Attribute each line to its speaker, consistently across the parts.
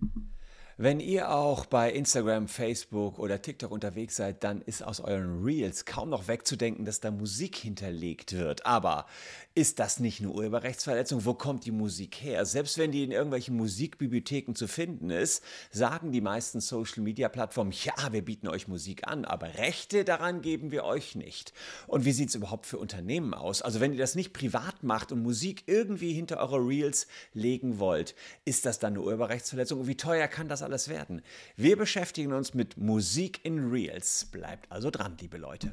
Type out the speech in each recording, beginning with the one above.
Speaker 1: Thank you. Wenn ihr auch bei Instagram, Facebook oder TikTok unterwegs seid, dann ist aus euren Reels kaum noch wegzudenken, dass da Musik hinterlegt wird. Aber ist das nicht eine Urheberrechtsverletzung? Wo kommt die Musik her? Selbst wenn die in irgendwelchen Musikbibliotheken zu finden ist, sagen die meisten Social-Media-Plattformen, ja, wir bieten euch Musik an, aber Rechte daran geben wir euch nicht. Und wie sieht es überhaupt für Unternehmen aus? Also wenn ihr das nicht privat macht und Musik irgendwie hinter eure Reels legen wollt, ist das dann eine Urheberrechtsverletzung? Und wie teuer kann das alles werden? Wir beschäftigen uns mit Musik in Reels. Bleibt also dran, liebe Leute.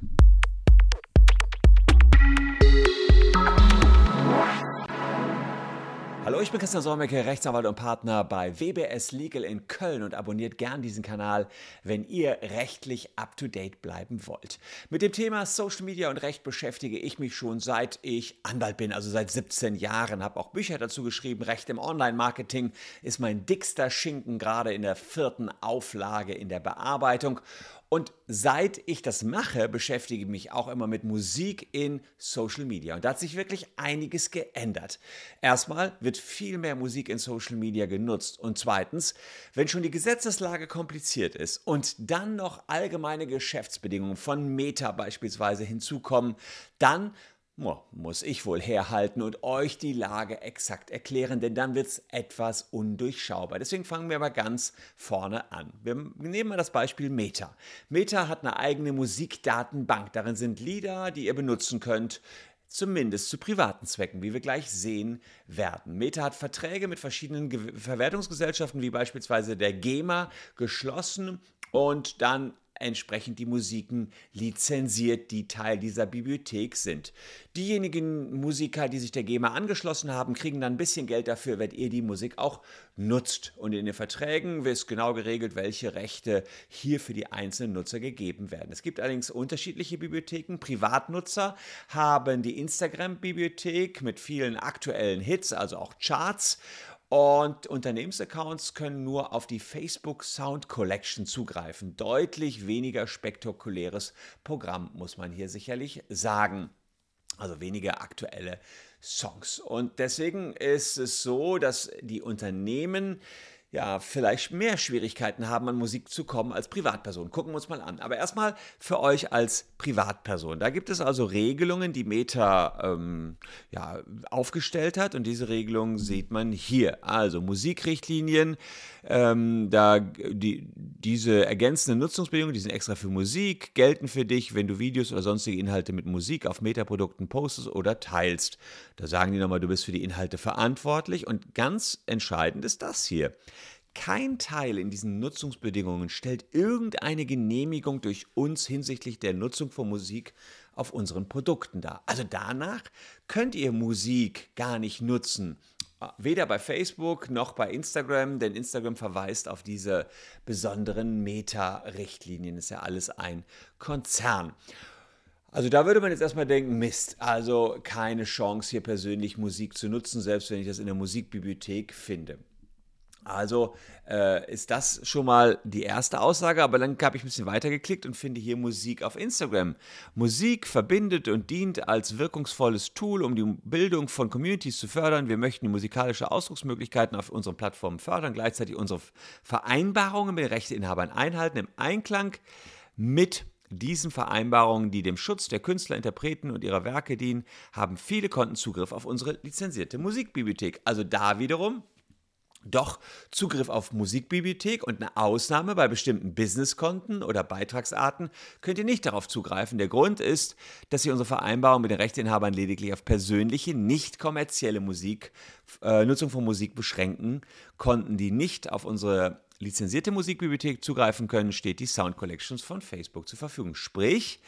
Speaker 1: Hallo, ich bin Christian Solmecke, Rechtsanwalt und Partner bei WBS Legal in Köln und abonniert gern diesen Kanal, wenn ihr rechtlich up-to-date bleiben wollt. Mit dem Thema Social Media und Recht beschäftige ich mich schon seit ich Anwalt bin, also seit 17 Jahren, habe auch Bücher dazu geschrieben. Recht im Online-Marketing ist mein dickster Schinken gerade in der vierten Auflage in der Bearbeitung und seit ich das mache, beschäftige ich mich auch immer mit Musik in Social Media. Und da hat sich wirklich einiges geändert. Erstmal wird viel mehr Musik in Social Media genutzt. Und zweitens, wenn schon die Gesetzeslage kompliziert ist und dann noch allgemeine Geschäftsbedingungen von Meta beispielsweise hinzukommen, dann muss ich wohl herhalten und euch die Lage exakt erklären, denn dann wird es etwas undurchschaubar. Deswegen fangen wir mal ganz vorne an. Wir nehmen mal das Beispiel Meta. Meta hat eine eigene Musikdatenbank. Darin sind Lieder, die ihr benutzen könnt zumindest zu privaten Zwecken, wie wir gleich sehen werden. Meta hat Verträge mit verschiedenen Ge Verwertungsgesellschaften, wie beispielsweise der GEMA, geschlossen und dann entsprechend die Musiken lizenziert, die Teil dieser Bibliothek sind. Diejenigen Musiker, die sich der GEMA angeschlossen haben, kriegen dann ein bisschen Geld dafür, wenn ihr die Musik auch nutzt. Und in den Verträgen wird genau geregelt, welche Rechte hier für die einzelnen Nutzer gegeben werden. Es gibt allerdings unterschiedliche Bibliotheken. Privatnutzer haben die Instagram-Bibliothek mit vielen aktuellen Hits, also auch Charts. Und Unternehmensaccounts können nur auf die Facebook Sound Collection zugreifen. Deutlich weniger spektakuläres Programm, muss man hier sicherlich sagen. Also weniger aktuelle Songs. Und deswegen ist es so, dass die Unternehmen ja, vielleicht mehr Schwierigkeiten haben, an Musik zu kommen als Privatperson. Gucken wir uns mal an. Aber erstmal für euch als Privatperson. Da gibt es also Regelungen, die Meta ähm, ja, aufgestellt hat. Und diese Regelungen sieht man hier. Also Musikrichtlinien, ähm, da die, diese ergänzenden Nutzungsbedingungen, die sind extra für Musik, gelten für dich, wenn du Videos oder sonstige Inhalte mit Musik auf Meta-Produkten postest oder teilst. Da sagen die nochmal, du bist für die Inhalte verantwortlich. Und ganz entscheidend ist das hier. Kein Teil in diesen Nutzungsbedingungen stellt irgendeine Genehmigung durch uns hinsichtlich der Nutzung von Musik auf unseren Produkten dar. Also danach könnt ihr Musik gar nicht nutzen. Weder bei Facebook noch bei Instagram, denn Instagram verweist auf diese besonderen Meta-Richtlinien. Ist ja alles ein Konzern. Also da würde man jetzt erstmal denken, Mist, also keine Chance hier persönlich Musik zu nutzen, selbst wenn ich das in der Musikbibliothek finde. Also äh, ist das schon mal die erste Aussage, aber dann habe ich ein bisschen weitergeklickt und finde hier Musik auf Instagram. Musik verbindet und dient als wirkungsvolles Tool, um die Bildung von Communities zu fördern. Wir möchten musikalische Ausdrucksmöglichkeiten auf unseren Plattformen fördern, gleichzeitig unsere Vereinbarungen mit Rechteinhabern einhalten im Einklang mit diesen Vereinbarungen, die dem Schutz der Künstler, Interpreten und ihrer Werke dienen, haben viele Konten Zugriff auf unsere lizenzierte Musikbibliothek. Also da wiederum doch Zugriff auf Musikbibliothek und eine Ausnahme bei bestimmten Businesskonten oder Beitragsarten könnt ihr nicht darauf zugreifen. Der Grund ist, dass sie unsere Vereinbarung mit den Rechteinhabern lediglich auf persönliche, nicht kommerzielle Musik, äh, Nutzung von Musik beschränken. Konten, die nicht auf unsere lizenzierte Musikbibliothek zugreifen können, steht die Sound Collections von Facebook zur Verfügung. Sprich,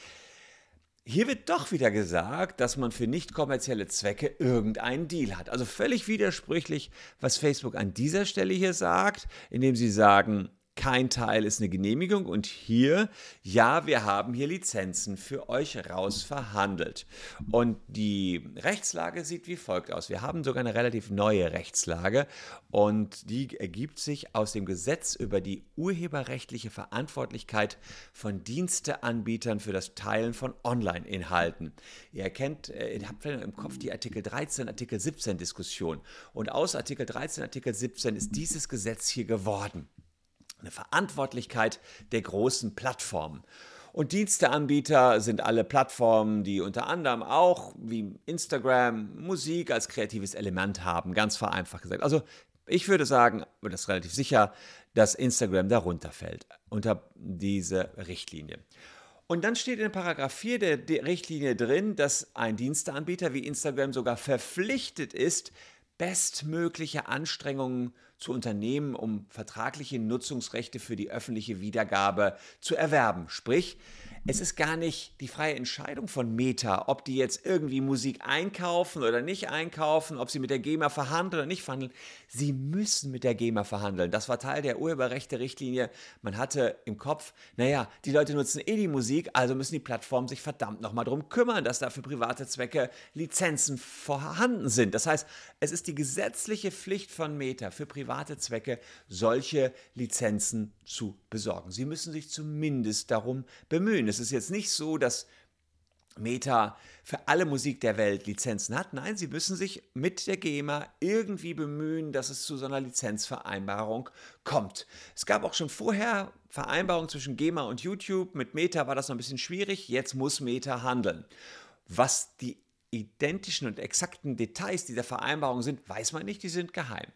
Speaker 1: hier wird doch wieder gesagt, dass man für nicht kommerzielle Zwecke irgendeinen Deal hat. Also völlig widersprüchlich, was Facebook an dieser Stelle hier sagt, indem sie sagen, kein Teil ist eine Genehmigung und hier, ja, wir haben hier Lizenzen für euch rausverhandelt. Und die Rechtslage sieht wie folgt aus. Wir haben sogar eine relativ neue Rechtslage und die ergibt sich aus dem Gesetz über die urheberrechtliche Verantwortlichkeit von Diensteanbietern für das Teilen von Online-Inhalten. Ihr erkennt, äh, ihr habt im Kopf die Artikel 13, Artikel 17 Diskussion. Und aus Artikel 13, Artikel 17 ist dieses Gesetz hier geworden eine Verantwortlichkeit der großen Plattformen. Und Diensteanbieter sind alle Plattformen, die unter anderem auch wie Instagram Musik als kreatives Element haben, ganz vereinfacht gesagt. Also ich würde sagen, und das ist relativ sicher, dass Instagram darunter fällt, unter diese Richtlinie. Und dann steht in Paragraph 4 der Richtlinie drin, dass ein Diensteanbieter wie Instagram sogar verpflichtet ist, bestmögliche Anstrengungen zu unternehmen, um vertragliche Nutzungsrechte für die öffentliche Wiedergabe zu erwerben. Sprich, es ist gar nicht die freie Entscheidung von Meta, ob die jetzt irgendwie Musik einkaufen oder nicht einkaufen, ob sie mit der GEMA verhandeln oder nicht verhandeln. Sie müssen mit der GEMA verhandeln. Das war Teil der Urheberrechte-Richtlinie. Man hatte im Kopf, naja, die Leute nutzen eh die Musik, also müssen die Plattformen sich verdammt nochmal darum kümmern, dass da für private Zwecke Lizenzen vorhanden sind. Das heißt, es ist die gesetzliche Pflicht von Meta für private Zwecke, solche Lizenzen zu besorgen. Sie müssen sich zumindest darum bemühen. Es ist jetzt nicht so, dass Meta für alle Musik der Welt Lizenzen hat. Nein, sie müssen sich mit der GEMA irgendwie bemühen, dass es zu so einer Lizenzvereinbarung kommt. Es gab auch schon vorher Vereinbarungen zwischen GEMA und YouTube. Mit Meta war das noch ein bisschen schwierig. Jetzt muss Meta handeln. Was die identischen und exakten Details dieser Vereinbarung sind, weiß man nicht, die sind geheim.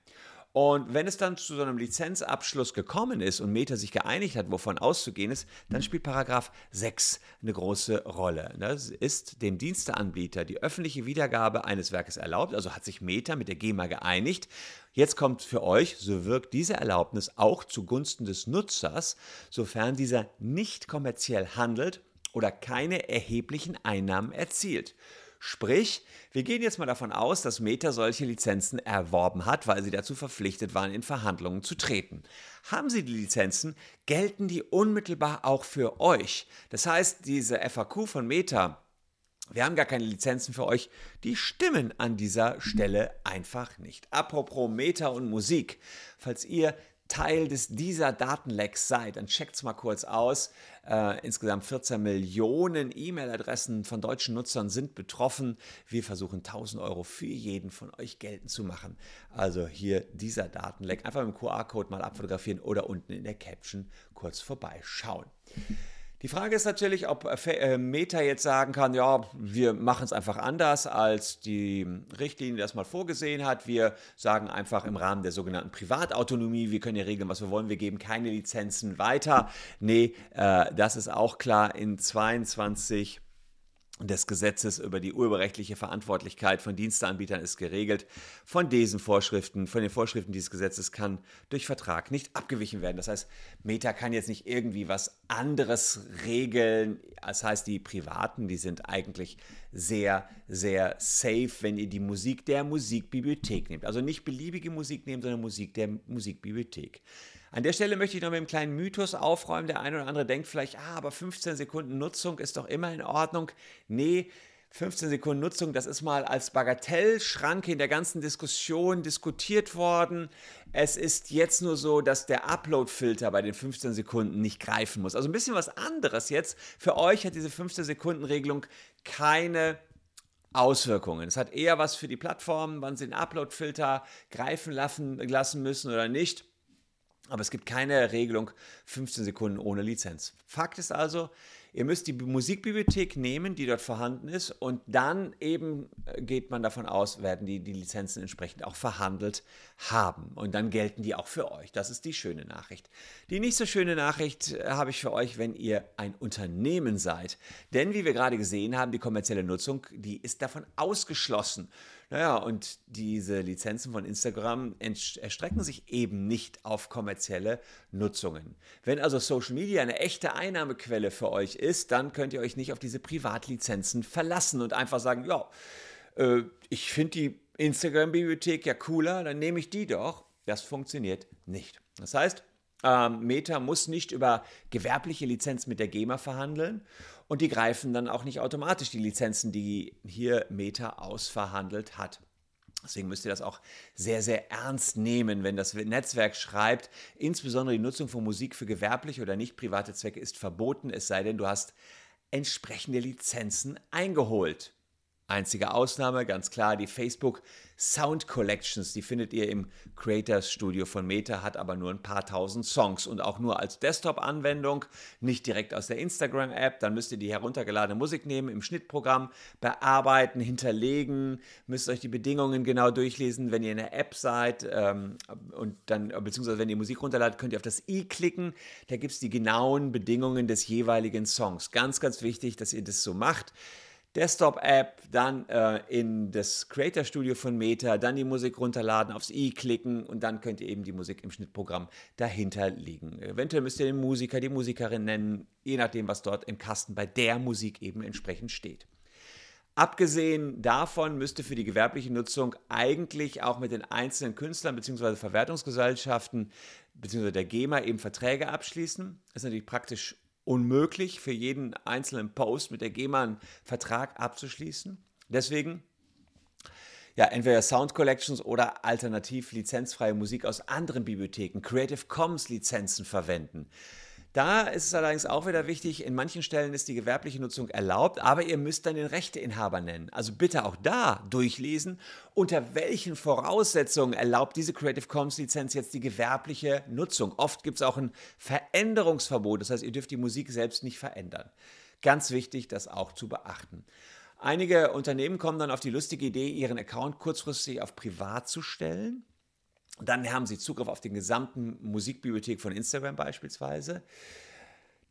Speaker 1: Und wenn es dann zu so einem Lizenzabschluss gekommen ist und Meta sich geeinigt hat, wovon auszugehen ist, dann spielt Paragraph 6 eine große Rolle. Das ist dem Diensteanbieter die öffentliche Wiedergabe eines Werkes erlaubt, also hat sich Meta mit der GEMA geeinigt. Jetzt kommt für euch, so wirkt diese Erlaubnis auch zugunsten des Nutzers, sofern dieser nicht kommerziell handelt oder keine erheblichen Einnahmen erzielt. Sprich, wir gehen jetzt mal davon aus, dass Meta solche Lizenzen erworben hat, weil sie dazu verpflichtet waren, in Verhandlungen zu treten. Haben sie die Lizenzen, gelten die unmittelbar auch für euch. Das heißt, diese FAQ von Meta, wir haben gar keine Lizenzen für euch, die stimmen an dieser Stelle einfach nicht. Apropos Meta und Musik. Falls ihr Teil des, dieser Datenlecks seid, dann checkt es mal kurz aus. Äh, insgesamt 14 Millionen E-Mail-Adressen von deutschen Nutzern sind betroffen. Wir versuchen 1000 Euro für jeden von euch geltend zu machen. Also hier dieser Datenleck. Einfach mit dem QR-Code mal abfotografieren oder unten in der Caption kurz vorbeischauen. Die Frage ist natürlich, ob äh, äh, Meta jetzt sagen kann, ja, wir machen es einfach anders, als die Richtlinie das mal vorgesehen hat. Wir sagen einfach im Rahmen der sogenannten Privatautonomie, wir können ja regeln, was wir wollen, wir geben keine Lizenzen weiter. Nee, äh, das ist auch klar in 22 des Gesetzes über die urheberrechtliche Verantwortlichkeit von Diensteanbietern ist geregelt. Von diesen Vorschriften, von den Vorschriften dieses Gesetzes kann durch Vertrag nicht abgewichen werden. Das heißt, Meta kann jetzt nicht irgendwie was anderes regeln. Das heißt, die Privaten, die sind eigentlich sehr, sehr safe, wenn ihr die Musik der Musikbibliothek nehmt. Also nicht beliebige Musik nehmen, sondern Musik der Musikbibliothek. An der Stelle möchte ich noch mit einem kleinen Mythos aufräumen. Der eine oder andere denkt vielleicht, ah, aber 15 Sekunden Nutzung ist doch immer in Ordnung. Nee, 15 Sekunden Nutzung, das ist mal als Bagatellschranke in der ganzen Diskussion diskutiert worden. Es ist jetzt nur so, dass der Upload-Filter bei den 15 Sekunden nicht greifen muss. Also ein bisschen was anderes jetzt. Für euch hat diese 15 Sekunden Regelung keine Auswirkungen. Es hat eher was für die Plattformen, wann sie den Upload-Filter greifen lassen müssen oder nicht. Aber es gibt keine Regelung 15 Sekunden ohne Lizenz. Fakt ist also, ihr müsst die Musikbibliothek nehmen, die dort vorhanden ist, und dann eben äh, geht man davon aus, werden die die Lizenzen entsprechend auch verhandelt haben. Und dann gelten die auch für euch. Das ist die schöne Nachricht. Die nicht so schöne Nachricht äh, habe ich für euch, wenn ihr ein Unternehmen seid. Denn wie wir gerade gesehen haben, die kommerzielle Nutzung, die ist davon ausgeschlossen. Naja, und diese Lizenzen von Instagram erstrecken sich eben nicht auf kommerzielle Nutzungen. Wenn also Social Media eine echte Einnahmequelle für euch ist, dann könnt ihr euch nicht auf diese Privatlizenzen verlassen und einfach sagen, ja, äh, ich finde die Instagram-Bibliothek ja cooler, dann nehme ich die doch. Das funktioniert nicht. Das heißt, Ähm, Meta muss nicht über gewerbliche Lizenz mit der GEMA verhandeln und die greifen dann auch nicht automatisch die Lizenzen, die hier Meta ausverhandelt hat. Deswegen müsst ihr das auch sehr, sehr ernst nehmen, wenn das Netzwerk schreibt, insbesondere die Nutzung von Musik für gewerbliche oder nicht private Zwecke ist verboten, es sei denn, du hast entsprechende Lizenzen eingeholt. Einzige Ausnahme, ganz klar, die Facebook Sound Collections. Die findet ihr im Creators Studio von Meta, hat aber nur ein paar tausend Songs und auch nur als Desktop-Anwendung, nicht direkt aus der Instagram-App. Dann müsst ihr die heruntergeladene Musik nehmen, im Schnittprogramm bearbeiten, hinterlegen, müsst euch die Bedingungen genau durchlesen. Wenn ihr in der App seid ähm, und dann, beziehungsweise wenn ihr Musik runterladet, könnt ihr auf das i klicken. Da gibt es die genauen Bedingungen des jeweiligen Songs. Ganz, ganz wichtig, dass ihr das so macht. Desktop-App, dann äh, in das Creator Studio von Meta, dann die Musik runterladen, aufs i klicken und dann könnt ihr eben die Musik im Schnittprogramm dahinter liegen. Eventuell müsst ihr den Musiker, die Musikerin nennen, je nachdem, was dort im Kasten bei der Musik eben entsprechend steht. Abgesehen davon müsste für die gewerbliche Nutzung eigentlich auch mit den einzelnen Künstlern bzw. Verwertungsgesellschaften bzw. der GEMA eben Verträge abschließen. Das ist natürlich praktisch unmöglich, für jeden einzelnen Post mit der GEMA einen Vertrag abzuschließen. Deswegen ja, entweder Sound Collections oder alternativ lizenzfreie Musik aus anderen Bibliotheken, Creative Commons Lizenzen verwenden. Da ist es allerdings auch wieder wichtig, in manchen Stellen ist die gewerbliche Nutzung erlaubt, aber ihr müsst dann den Rechteinhaber nennen. Also bitte auch da durchlesen, unter welchen Voraussetzungen erlaubt diese Creative Commons Lizenz jetzt die gewerbliche Nutzung. Oft gibt es auch ein Veränderungsverbot, das heißt, ihr dürft die Musik selbst nicht verändern. Ganz wichtig, das auch zu beachten. Einige Unternehmen kommen dann auf die lustige Idee, ihren Account kurzfristig auf privat zu stellen. Dann haben Sie Zugriff auf den gesamten Musikbibliothek von Instagram beispielsweise.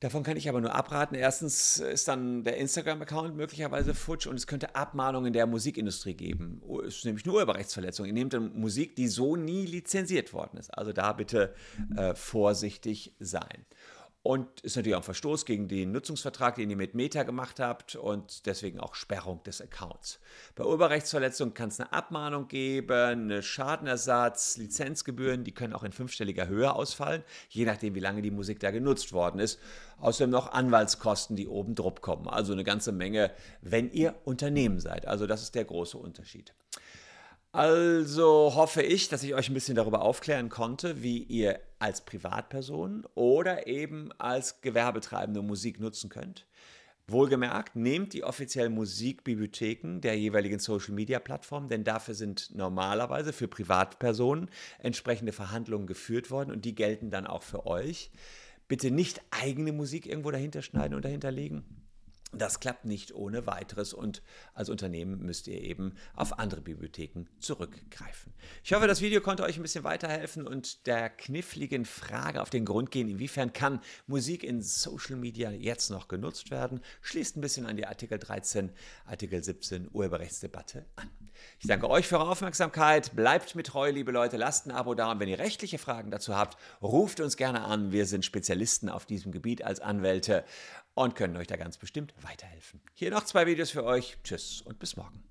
Speaker 1: Davon kann ich aber nur abraten. Erstens ist dann der Instagram-Account möglicherweise futsch und es könnte Abmahnungen der Musikindustrie geben. Es ist nämlich eine Urheberrechtsverletzung. Ihr nehmt dann Musik, die so nie lizenziert worden ist. Also da bitte äh, vorsichtig sein. Und ist natürlich auch ein Verstoß gegen den Nutzungsvertrag, den ihr mit Meta gemacht habt und deswegen auch Sperrung des Accounts. Bei Urheberrechtsverletzung kann es eine Abmahnung geben, eine Schadenersatz, Lizenzgebühren, die können auch in fünfstelliger Höhe ausfallen, je nachdem, wie lange die Musik da genutzt worden ist. Außerdem noch Anwaltskosten, die oben drauf kommen. Also eine ganze Menge, wenn ihr Unternehmen seid. Also das ist der große Unterschied. Also hoffe ich, dass ich euch ein bisschen darüber aufklären konnte, wie ihr als Privatperson oder eben als Gewerbetreibende Musik nutzen könnt. Wohlgemerkt, nehmt die offiziellen Musikbibliotheken der jeweiligen Social-Media-Plattform, denn dafür sind normalerweise für Privatpersonen entsprechende Verhandlungen geführt worden und die gelten dann auch für euch. Bitte nicht eigene Musik irgendwo dahinter schneiden und dahinter legen. Das klappt nicht ohne weiteres und als Unternehmen müsst ihr eben auf andere Bibliotheken zurückgreifen. Ich hoffe, das Video konnte euch ein bisschen weiterhelfen und der kniffligen Frage auf den Grund gehen, inwiefern kann Musik in Social Media jetzt noch genutzt werden, schließt ein bisschen an die Artikel 13, Artikel 17 Urheberrechtsdebatte an. Ich danke euch für eure Aufmerksamkeit, bleibt mit treu, liebe Leute, lasst ein Abo da und wenn ihr rechtliche Fragen dazu habt, ruft uns gerne an. Wir sind Spezialisten auf diesem Gebiet als Anwälte und können euch da ganz bestimmt weiterhelfen. Hier noch zwei Videos für euch. Tschüss und bis morgen.